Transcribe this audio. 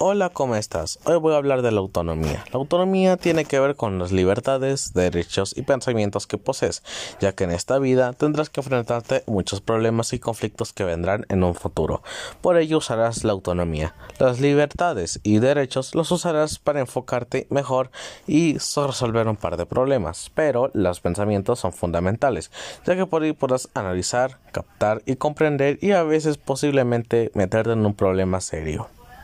Hola, ¿cómo estás? Hoy voy a hablar de la autonomía. La autonomía tiene que ver con las libertades, derechos y pensamientos que posees, ya que en esta vida tendrás que enfrentarte a muchos problemas y conflictos que vendrán en un futuro. Por ello usarás la autonomía. Las libertades y derechos los usarás para enfocarte mejor y resolver un par de problemas, pero los pensamientos son fundamentales, ya que por ahí podrás analizar, captar y comprender y a veces posiblemente meterte en un problema serio.